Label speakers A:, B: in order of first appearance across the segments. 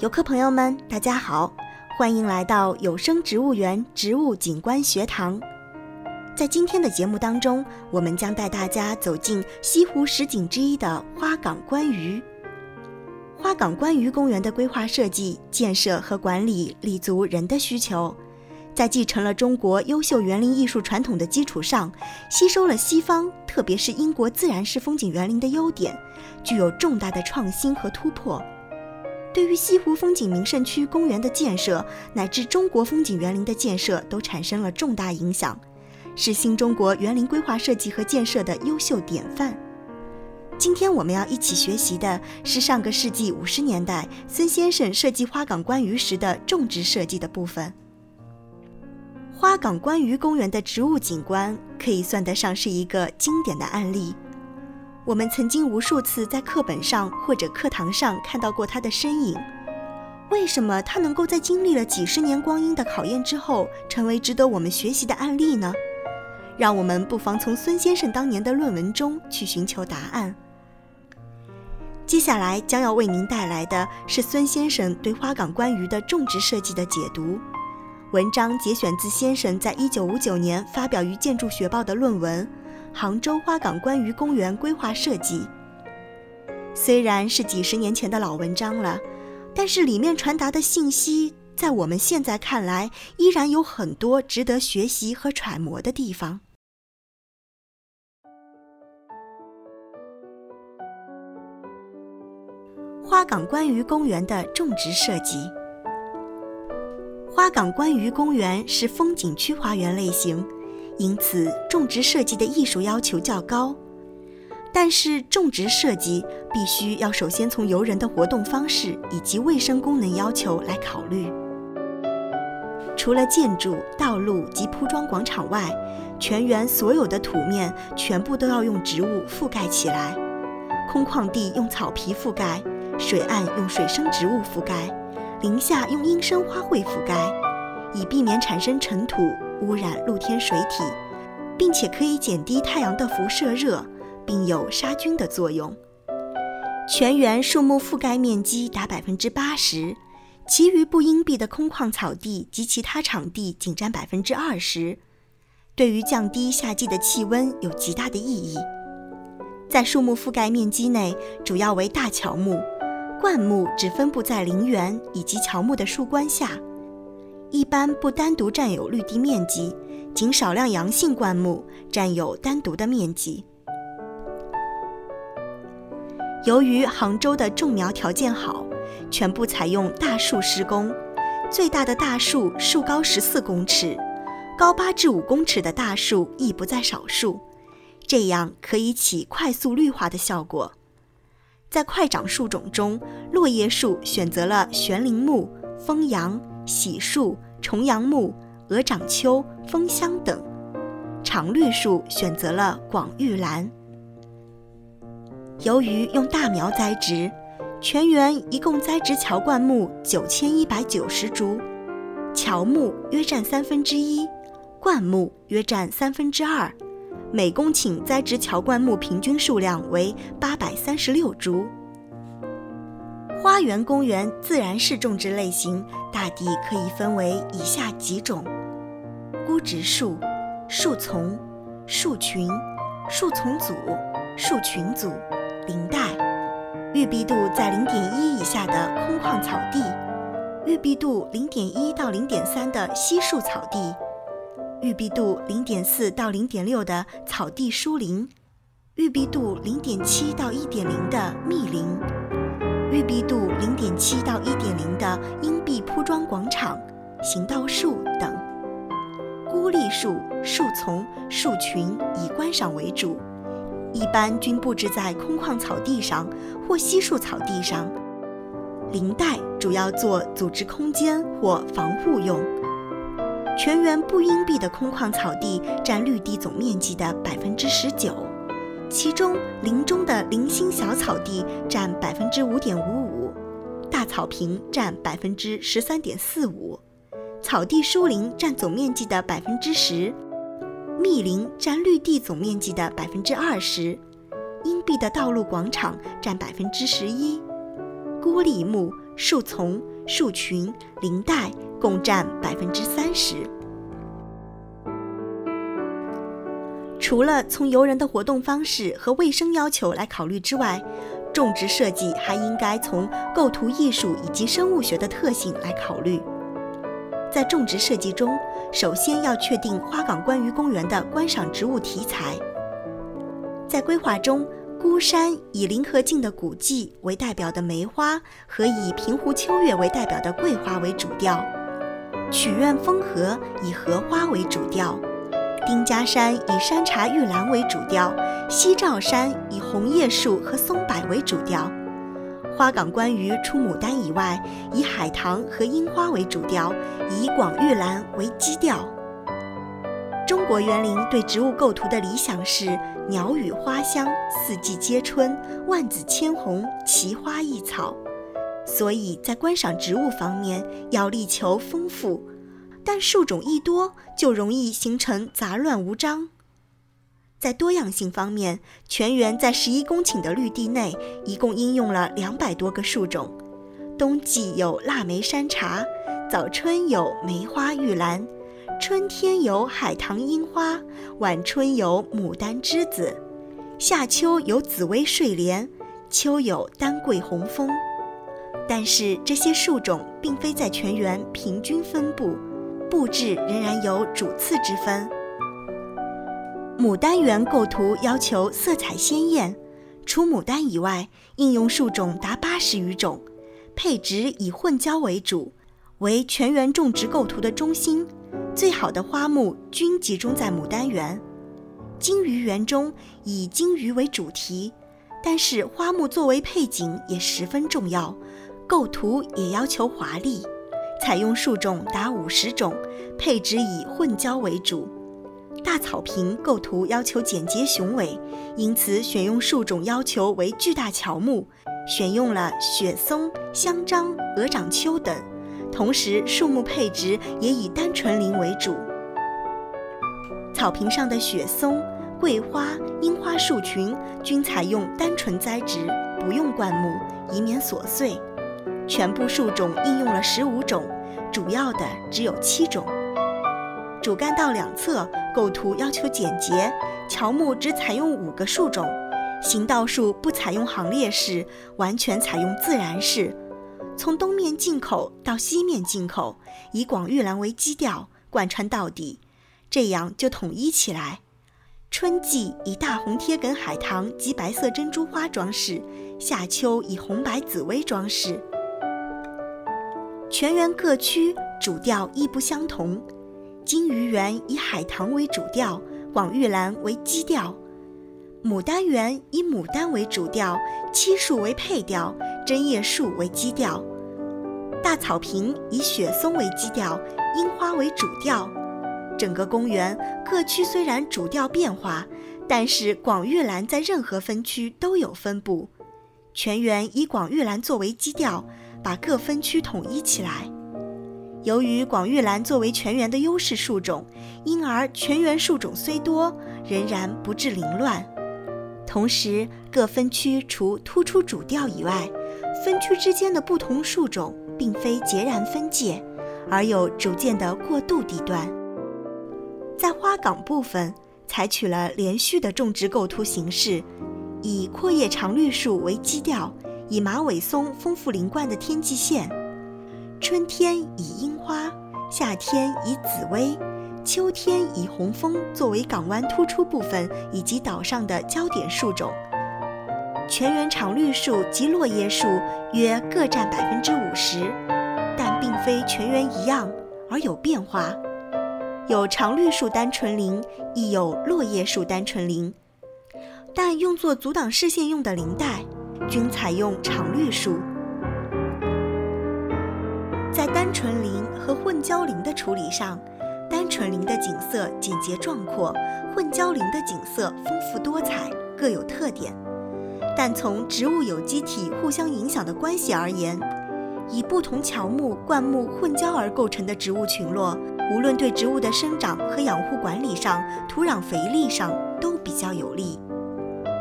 A: 游客朋友们，大家好，欢迎来到有声植物园植物景观学堂。在今天的节目当中，我们将带大家走进西湖十景之一的花港观鱼。花港观鱼公园的规划设计、建设和管理立足人的需求，在继承了中国优秀园林艺术传统的基础上，吸收了西方，特别是英国自然式风景园林的优点，具有重大的创新和突破。对于西湖风景名胜区公园的建设，乃至中国风景园林的建设，都产生了重大影响，是新中国园林规划设计和建设的优秀典范。今天我们要一起学习的是上个世纪五十年代孙先生设计花港观鱼时的种植设计的部分。花港观鱼公园的植物景观可以算得上是一个经典的案例。我们曾经无数次在课本上或者课堂上看到过他的身影。为什么他能够在经历了几十年光阴的考验之后，成为值得我们学习的案例呢？让我们不妨从孙先生当年的论文中去寻求答案。接下来将要为您带来的是孙先生对花港观鱼的种植设计的解读。文章节选自先生在一九五九年发表于《建筑学报》的论文。杭州花港观鱼公园规划设计，虽然是几十年前的老文章了，但是里面传达的信息，在我们现在看来，依然有很多值得学习和揣摩的地方。花港观鱼公园的种植设计，花港观鱼公园是风景区花园类型。因此，种植设计的艺术要求较高，但是种植设计必须要首先从游人的活动方式以及卫生功能要求来考虑。除了建筑、道路及铺装广场外，全园所有的土面全部都要用植物覆盖起来，空旷地用草皮覆盖，水岸用水生植物覆盖，林下用阴生花卉覆盖，以避免产生尘土。污染露天水体，并且可以减低太阳的辐射热，并有杀菌的作用。全园树木覆盖面积达百分之八十，其余不荫蔽的空旷草地及其他场地仅占百分之二十，对于降低夏季的气温有极大的意义。在树木覆盖面积内，主要为大乔木，灌木只分布在陵园以及乔木的树冠下。一般不单独占有绿地面积，仅少量阳性灌木占有单独的面积。由于杭州的种苗条件好，全部采用大树施工，最大的大树树高十四公尺，高八至五公尺的大树亦不在少数，这样可以起快速绿化的效果。在快长树种中，落叶树选择了悬铃木、枫杨。喜树、重阳木、鹅掌楸、枫香等，常绿树选择了广玉兰。由于用大苗栽植，全园一共栽植乔灌木九千一百九十株，乔木约占三分之一，灌木约占三分之二，每公顷栽植乔灌木平均数量为八百三十六株。花园公园自然是种植类型大抵可以分为以下几种：孤植树、树丛、树群、树丛组、树群组、林带，玉碧度在零点一以下的空旷草地，玉碧度零点一到零点三的稀树草地，玉碧度零点四到零点六的草地疏林，玉碧度零点七到一点零的密林。玉碧度零点七到一点零的阴蔽铺装广场、行道树等，孤立树、树丛、树群以观赏为主，一般均布置在空旷草地上或稀树草地上。林带主要做组织空间或防护用。全园不阴蔽的空旷草地占绿地总面积的百分之十九。其中，林中的零星小草地占百分之五点五五，大草坪占百分之十三点四五，草地疏林占总面积的百分之十，密林占绿地总面积的百分之二十，阴蔽的道路广场占百分之十一，孤立木、树丛、树群、林带共占百分之三十。除了从游人的活动方式和卫生要求来考虑之外，种植设计还应该从构图艺术以及生物学的特性来考虑。在种植设计中，首先要确定花岗观鱼公园的观赏植物题材。在规划中，孤山以临河境的古迹为代表的梅花和以平湖秋月为代表的桂花为主调；曲院风荷以荷花为主调；丁家山以山茶玉兰为主调；西照山以红叶树和松柏为主调。花岗关于除牡丹以外，以海棠和樱花为主调，以广玉兰为基调。中国园林对植物构图的理想是鸟语花香，四季皆春，万紫千红，奇花异草。所以在观赏植物方面要力求丰富，但树种一多就容易形成杂乱无章。在多样性方面，全园在十一公顷的绿地内，一共应用了两百多个树种。冬季有腊梅山茶，早春有梅花玉兰，春天有海棠樱花，晚春有牡丹栀子，夏秋有紫薇睡莲，秋有丹桂红枫。但是这些树种并非在全园平均分布，布置仍然有主次之分。牡丹园构图要求色彩鲜艳，除牡丹以外，应用树种达八十余种，配植以混交为主，为全园种植构图的中心。最好的花木均集中在牡丹园。金鱼园中以金鱼为主题，但是花木作为配景也十分重要，构图也要求华丽，采用树种达五十种，配植以混交为主。大草坪构图要求简洁雄伟，因此选用树种要求为巨大乔木，选用了雪松、香樟、鹅掌楸等。同时，树木配置也以单纯林为主。草坪上的雪松、桂花、樱花树群均采用单纯栽植，不用灌木，以免琐碎。全部树种应用了十五种，主要的只有七种。主干道两侧构图要求简洁，乔木只采用五个树种，行道树不采用行列式，完全采用自然式。从东面进口到西面进口，以广玉兰为基调，贯穿到底，这样就统一起来。春季以大红贴梗海棠及白色珍珠花装饰，夏秋以红白紫薇装饰。全园各区主调亦不相同。金鱼园以海棠为主调，广玉兰为基调；牡丹园以牡丹为主调，漆树为配调，针叶树为基调；大草坪以雪松为基调，樱花为主调。整个公园各区虽然主调变化，但是广玉兰在任何分区都有分布。全园以广玉兰作为基调，把各分区统一起来。由于广玉兰作为全园的优势树种，因而全园树种虽多，仍然不致凌乱。同时，各分区除突出主调以外，分区之间的不同树种并非截然分界，而有逐渐的过渡地段。在花岗部分，采取了连续的种植构图形式，以阔叶常绿树为基调，以马尾松丰富林冠的天际线。春天以樱花，夏天以紫薇，秋天以红枫作为港湾突出部分以及岛上的焦点树种。全园常绿树及落叶树约各占百分之五十，但并非全园一样，而有变化。有常绿树单纯林，亦有落叶树单纯林，但用作阻挡视线用的林带，均采用常绿树。在单纯林和混交林的处理上，单纯林的景色简洁壮阔，混交林的景色丰富多彩，各有特点。但从植物有机体互相影响的关系而言，以不同乔木、灌木混交而构成的植物群落，无论对植物的生长和养护管理上、土壤肥力上都比较有利。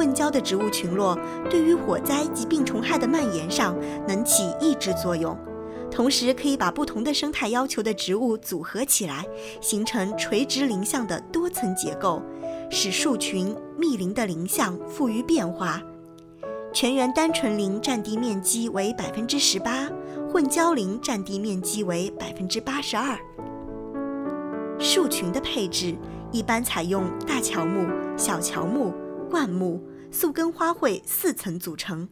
A: 混交的植物群落，对于火灾及病虫害的蔓延上能起抑制作用。同时，可以把不同的生态要求的植物组合起来，形成垂直林相的多层结构，使树群密林的林相富于变化。全园单纯林占地面积为百分之十八，混交林占地面积为百分之八十二。树群的配置一般采用大乔木、小乔木、灌木、宿根花卉四层组成。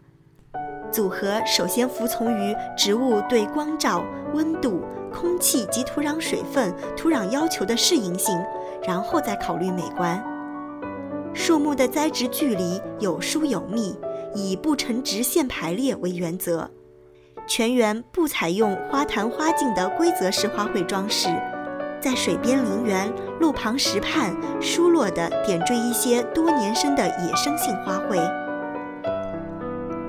A: 组合首先服从于植物对光照、温度、空气及土壤水分、土壤要求的适应性，然后再考虑美观。树木的栽植距离有疏有密，以不成直线排列为原则。全园不采用花坛花径的规则式花卉装饰，在水边陵园、路旁石畔疏落地点缀一些多年生的野生性花卉。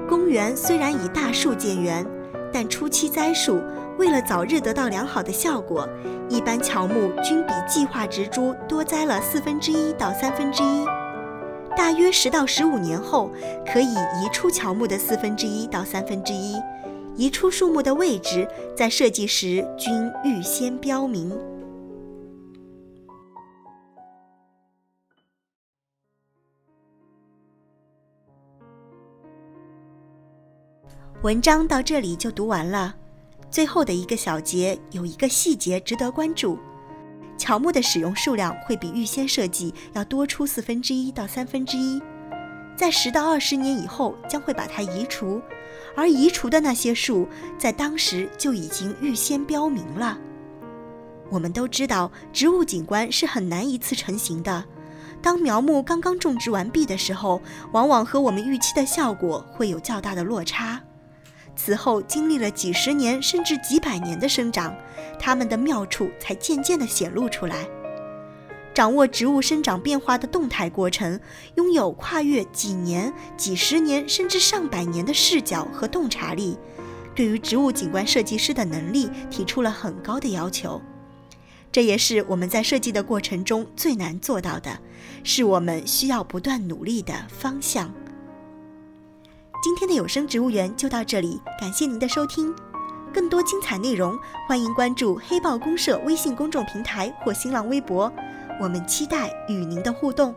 A: 公园虽然以大树建园，但初期栽树为了早日得到良好的效果，一般乔木均比计划植株多栽了四分之一到三分之一。大约十到十五年后，可以移出乔木的四分之一到三分之一。移出树木的位置，在设计时均预先标明。文章到这里就读完了，最后的一个小节有一个细节值得关注：乔木的使用数量会比预先设计要多出四分之一到三分之一，在十到二十年以后将会把它移除，而移除的那些树在当时就已经预先标明了。我们都知道，植物景观是很难一次成型的，当苗木刚刚种植完毕的时候，往往和我们预期的效果会有较大的落差。此后经历了几十年甚至几百年的生长，它们的妙处才渐渐地显露出来。掌握植物生长变化的动态过程，拥有跨越几年、几十年甚至上百年的视角和洞察力，对于植物景观设计师的能力提出了很高的要求。这也是我们在设计的过程中最难做到的，是我们需要不断努力的方向。今天的有声植物园就到这里，感谢您的收听。更多精彩内容，欢迎关注黑豹公社微信公众平台或新浪微博，我们期待与您的互动。